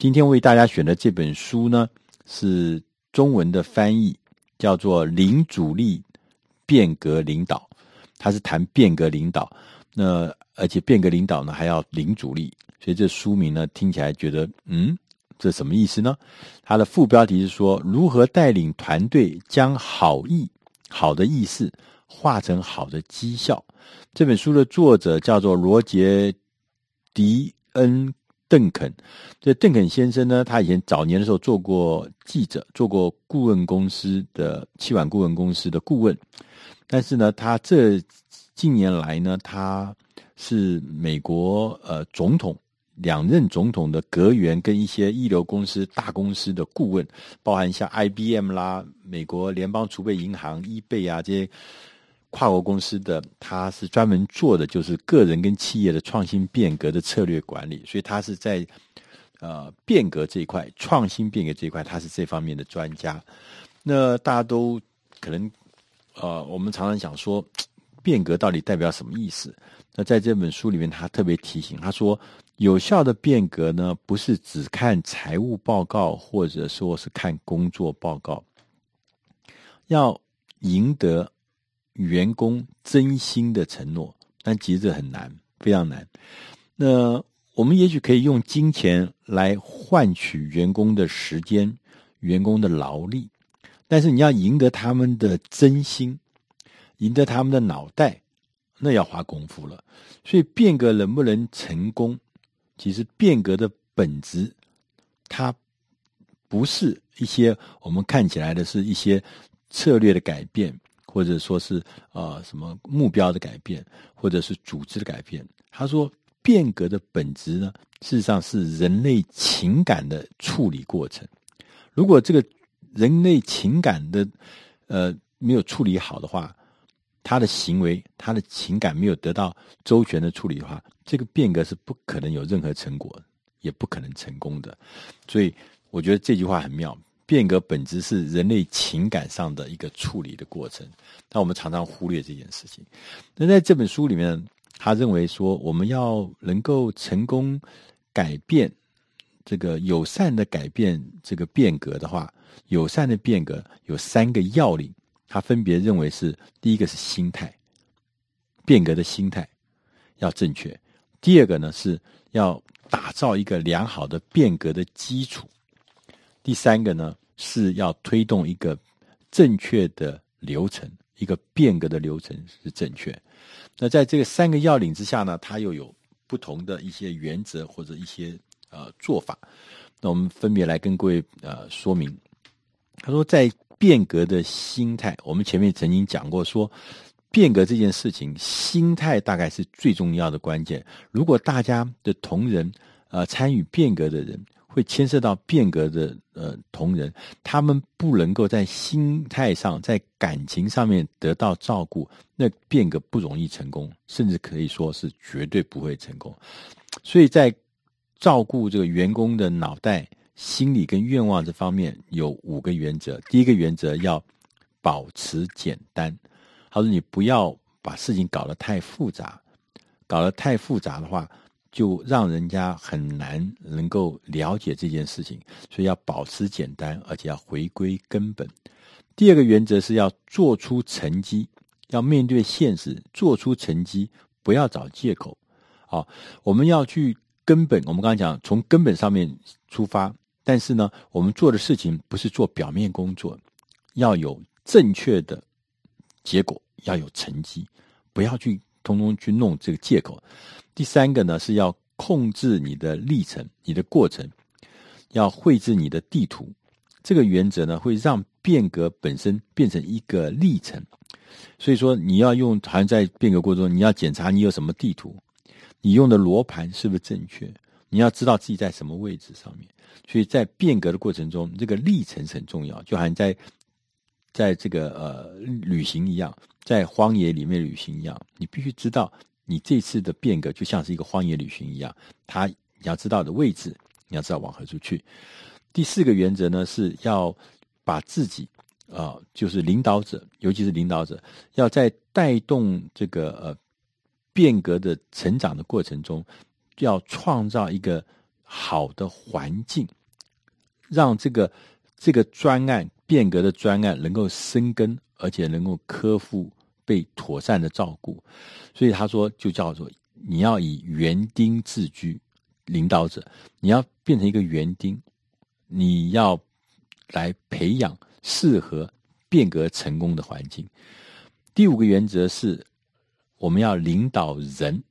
今天为大家选的这本书呢，是中文的翻译，叫做《零阻力变革领导》，它是谈变革领导。那而且变革领导呢，还要零阻力，所以这书名呢，听起来觉得，嗯，这什么意思呢？它的副标题是说，如何带领团队将好意、好的意思化成好的绩效。这本书的作者叫做罗杰·迪恩·邓肯。这邓肯先生呢，他以前早年的时候做过记者，做过顾问公司的企管顾问公司的顾问，但是呢，他这近年来呢，他是美国呃总统两任总统的阁员，跟一些一流公司大公司的顾问，包含像 IBM 啦、美国联邦储备银行、eBay 啊这些跨国公司的，他是专门做的就是个人跟企业的创新变革的策略管理，所以他是在呃变革这一块、创新变革这一块，他是这方面的专家。那大家都可能呃，我们常常讲说。变革到底代表什么意思？那在这本书里面，他特别提醒他说，有效的变革呢，不是只看财务报告，或者说是看工作报告，要赢得员工真心的承诺。但其实很难，非常难。那我们也许可以用金钱来换取员工的时间、员工的劳力，但是你要赢得他们的真心。赢得他们的脑袋，那要花功夫了。所以变革能不能成功，其实变革的本质，它不是一些我们看起来的是一些策略的改变，或者说是呃什么目标的改变，或者是组织的改变。他说，变革的本质呢，事实上是人类情感的处理过程。如果这个人类情感的呃没有处理好的话，他的行为，他的情感没有得到周全的处理的话，这个变革是不可能有任何成果，也不可能成功的。所以，我觉得这句话很妙。变革本质是人类情感上的一个处理的过程，但我们常常忽略这件事情。那在这本书里面，他认为说，我们要能够成功改变这个友善的改变这个变革的话，友善的变革有三个要领。他分别认为是第一个是心态，变革的心态要正确；第二个呢是要打造一个良好的变革的基础；第三个呢是要推动一个正确的流程，一个变革的流程是正确。那在这个三个要领之下呢，它又有不同的一些原则或者一些呃做法。那我们分别来跟各位呃说明。他说在。变革的心态，我们前面曾经讲过说，变革这件事情，心态大概是最重要的关键。如果大家的同仁，呃，参与变革的人，会牵涉到变革的呃同仁，他们不能够在心态上、在感情上面得到照顾，那变革不容易成功，甚至可以说是绝对不会成功。所以在照顾这个员工的脑袋。心理跟愿望这方面有五个原则。第一个原则要保持简单，他说你不要把事情搞得太复杂，搞得太复杂的话，就让人家很难能够了解这件事情。所以要保持简单，而且要回归根本。第二个原则是要做出成绩，要面对现实，做出成绩，不要找借口。好，我们要去根本。我们刚才讲，从根本上面出发。但是呢，我们做的事情不是做表面工作，要有正确的结果，要有成绩，不要去通通去弄这个借口。第三个呢，是要控制你的历程，你的过程，要绘制你的地图。这个原则呢，会让变革本身变成一个历程。所以说，你要用，好像在变革过程中，你要检查你有什么地图，你用的罗盘是不是正确，你要知道自己在什么位置上面。所以在变革的过程中，这个历程很重要，就好像在在这个呃旅行一样，在荒野里面旅行一样，你必须知道你这次的变革就像是一个荒野旅行一样，它你要知道的位置，你要知道往何处去。第四个原则呢，是要把自己啊、就是领导者，尤其是领导者，要在带动这个呃变革的成长的过程中，要创造一个。好的环境，让这个这个专案变革的专案能够生根，而且能够克服被妥善的照顾。所以他说，就叫做你要以园丁自居，领导者你要变成一个园丁，你要来培养适合变革成功的环境。第五个原则是，我们要领导人。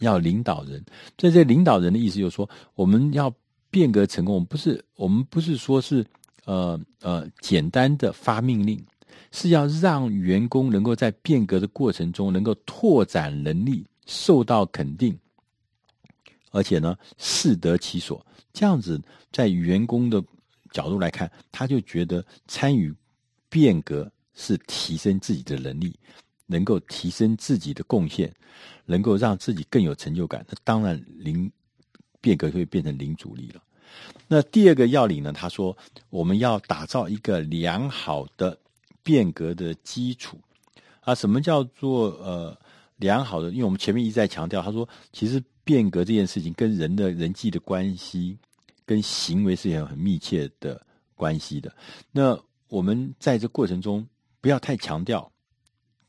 要领导人，在这领导人的意思就是说，我们要变革成功，不是我们不是说是呃呃简单的发命令，是要让员工能够在变革的过程中能够拓展能力，受到肯定，而且呢适得其所。这样子，在员工的角度来看，他就觉得参与变革是提升自己的能力。能够提升自己的贡献，能够让自己更有成就感，那当然零变革就会变成零阻力了。那第二个要领呢？他说我们要打造一个良好的变革的基础啊。什么叫做呃良好的？因为我们前面一再强调，他说其实变革这件事情跟人的人际的关系、跟行为是有很密切的关系的。那我们在这过程中不要太强调。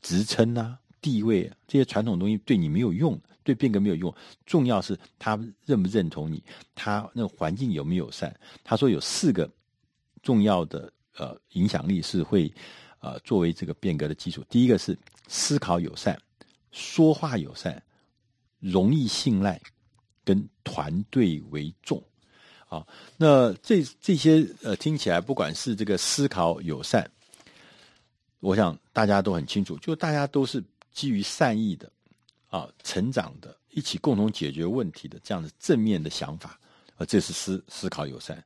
职称啊，地位啊，这些传统东西对你没有用，对变革没有用。重要是他认不认同你，他那个环境有没有善。他说有四个重要的呃影响力是会呃作为这个变革的基础。第一个是思考友善，说话友善，容易信赖，跟团队为重。啊，那这这些呃听起来，不管是这个思考友善。我想大家都很清楚，就大家都是基于善意的，啊，成长的，一起共同解决问题的这样的正面的想法，啊，这是思思考友善。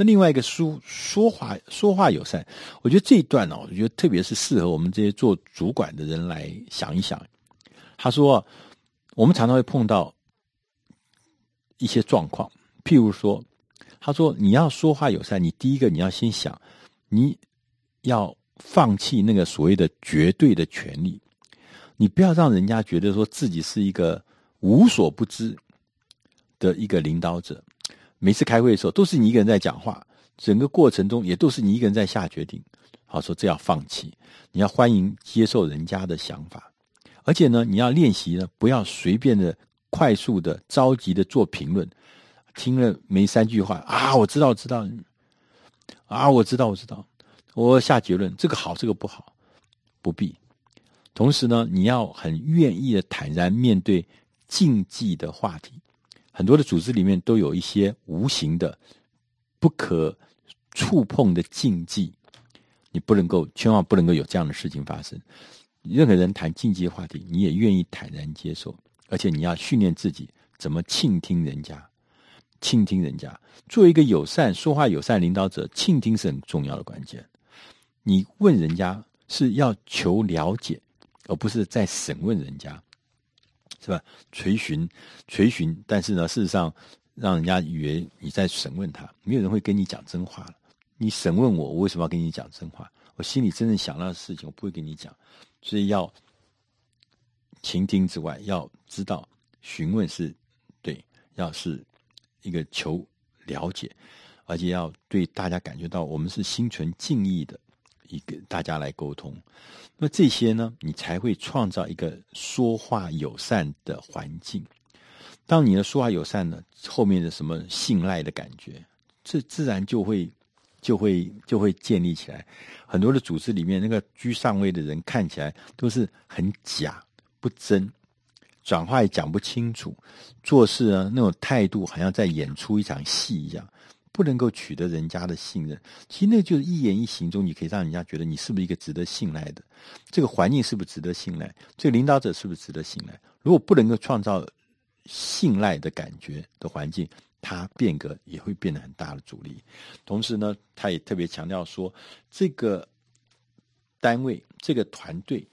那另外一个说说话说话友善，我觉得这一段呢，我觉得特别是适合我们这些做主管的人来想一想。他说，我们常常会碰到一些状况，譬如说，他说你要说话友善，你第一个你要先想，你要。放弃那个所谓的绝对的权利，你不要让人家觉得说自己是一个无所不知的一个领导者。每次开会的时候都是你一个人在讲话，整个过程中也都是你一个人在下决定。好，说这要放弃，你要欢迎接受人家的想法，而且呢，你要练习呢，不要随便的、快速的、着急的做评论。听了没三句话啊，我知道，知道，啊，我知道，我知道。我下结论，这个好，这个不好，不必。同时呢，你要很愿意的坦然面对禁忌的话题。很多的组织里面都有一些无形的、不可触碰的禁忌，你不能够，千万不能够有这样的事情发生。任何人谈禁忌话题，你也愿意坦然接受，而且你要训练自己怎么倾听人家。倾听人家，做一个友善、说话友善领导者，倾听是很重要的关键。你问人家是要求了解，而不是在审问人家，是吧？垂询，垂询，但是呢，事实上让人家以为你在审问他，没有人会跟你讲真话。你审问我，我为什么要跟你讲真话？我心里真正想到的事情，我不会跟你讲。所以要倾听之外，要知道询问是对，要是一个求了解，而且要对大家感觉到我们是心存敬意的。一个大家来沟通，那这些呢，你才会创造一个说话友善的环境。当你的说话友善呢，后面的什么信赖的感觉，这自然就会就会就会建立起来。很多的组织里面，那个居上位的人看起来都是很假不真，转话也讲不清楚，做事呢那种态度好像在演出一场戏一样。不能够取得人家的信任，其实那就是一言一行中，你可以让人家觉得你是不是一个值得信赖的，这个环境是不是值得信赖，这个领导者是不是值得信赖？如果不能够创造信赖的感觉的环境，它变革也会变得很大的阻力。同时呢，他也特别强调说，这个单位、这个团队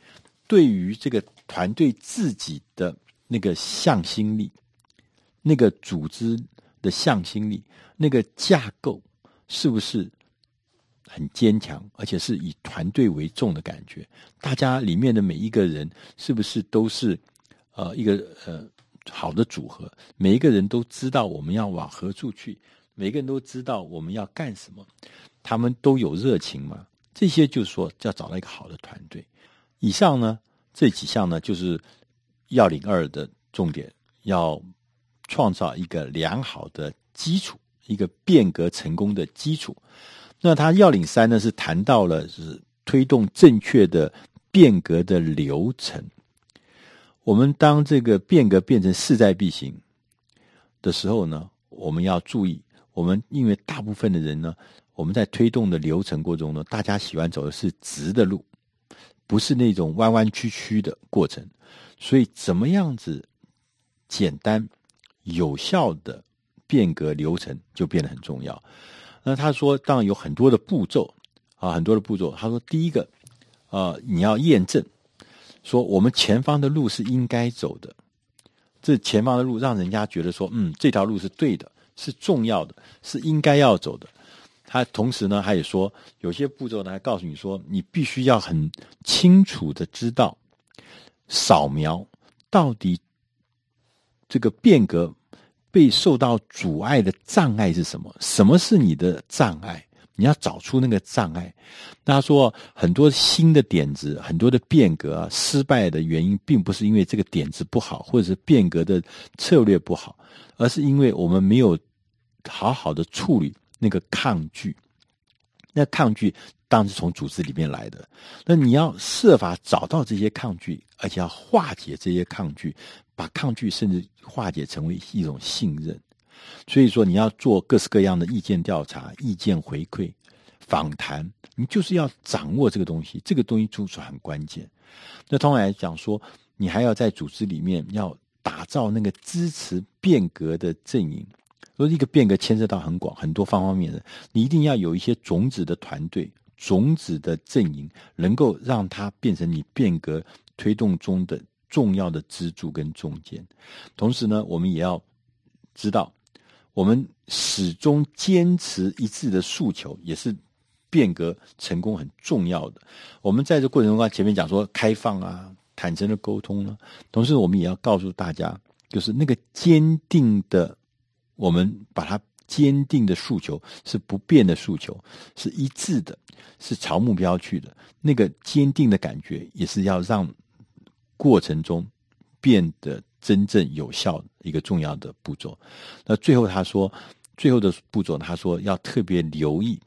对于这个团队自己的那个向心力，那个组织的向心力。那个架构是不是很坚强，而且是以团队为重的感觉？大家里面的每一个人是不是都是呃一个呃好的组合，每一个人都知道我们要往何处去，每个人都知道我们要干什么，他们都有热情吗？这些就是说要找到一个好的团队。以上呢，这几项呢，就是要领二的重点，要创造一个良好的基础，一个变革成功的基础。那他要领三呢，是谈到了是推动正确的变革的流程。我们当这个变革变成势在必行的时候呢，我们要注意，我们因为大部分的人呢，我们在推动的流程过程中呢，大家喜欢走的是直的路，不是那种弯弯曲曲的过程。所以，怎么样子简单有效的变革流程就变得很重要。那他说，当然有很多的步骤啊，很多的步骤。他说，第一个，呃，你要验证。说我们前方的路是应该走的，这前方的路让人家觉得说，嗯，这条路是对的，是重要的，是应该要走的。他同时呢，他也说有些步骤呢，还告诉你说，你必须要很清楚的知道，扫描到底这个变革被受到阻碍的障碍是什么？什么是你的障碍？你要找出那个障碍。那他说，很多新的点子，很多的变革啊，失败的原因，并不是因为这个点子不好，或者是变革的策略不好，而是因为我们没有好好的处理那个抗拒。那抗拒当然是从组织里面来的。那你要设法找到这些抗拒，而且要化解这些抗拒，把抗拒甚至化解成为一种信任。所以说，你要做各式各样的意见调查、意见回馈、访谈，你就是要掌握这个东西。这个东西就是很关键。那通常来讲说，你还要在组织里面要打造那个支持变革的阵营。说一个变革牵涉到很广、很多方方面面的，你一定要有一些种子的团队、种子的阵营，能够让它变成你变革推动中的重要的支柱跟中间。同时呢，我们也要知道。我们始终坚持一致的诉求，也是变革成功很重要的。我们在这过程中，前面讲说开放啊、坦诚的沟通呢，同时我们也要告诉大家，就是那个坚定的，我们把它坚定的诉求是不变的诉求，是一致的，是朝目标去的。那个坚定的感觉，也是要让过程中变得。真正有效一个重要的步骤。那最后他说，最后的步骤，他说要特别留意，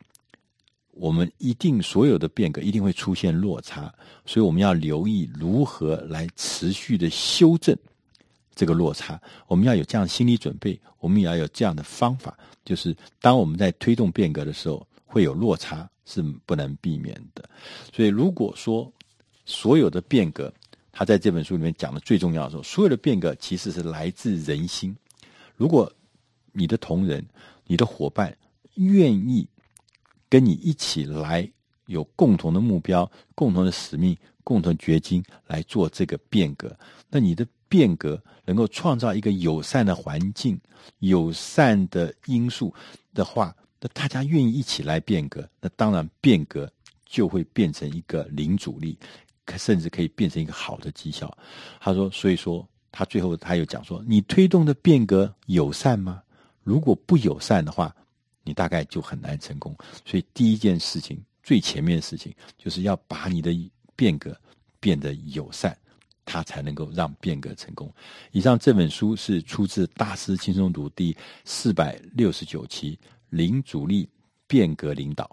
我们一定所有的变革一定会出现落差，所以我们要留意如何来持续的修正这个落差。我们要有这样心理准备，我们也要有这样的方法，就是当我们在推动变革的时候，会有落差是不能避免的。所以如果说所有的变革，他在这本书里面讲的最重要的时候，所有的变革其实是来自人心。如果你的同仁、你的伙伴愿意跟你一起来，有共同的目标、共同的使命、共同决心来做这个变革，那你的变革能够创造一个友善的环境、友善的因素的话，那大家愿意一起来变革，那当然变革就会变成一个零阻力。甚至可以变成一个好的绩效。他说：“所以说，他最后他又讲说，你推动的变革友善吗？如果不友善的话，你大概就很难成功。所以第一件事情，最前面的事情，就是要把你的变革变得友善，它才能够让变革成功。以上这本书是出自《大师轻松读》第四百六十九期《零阻力变革领导》。”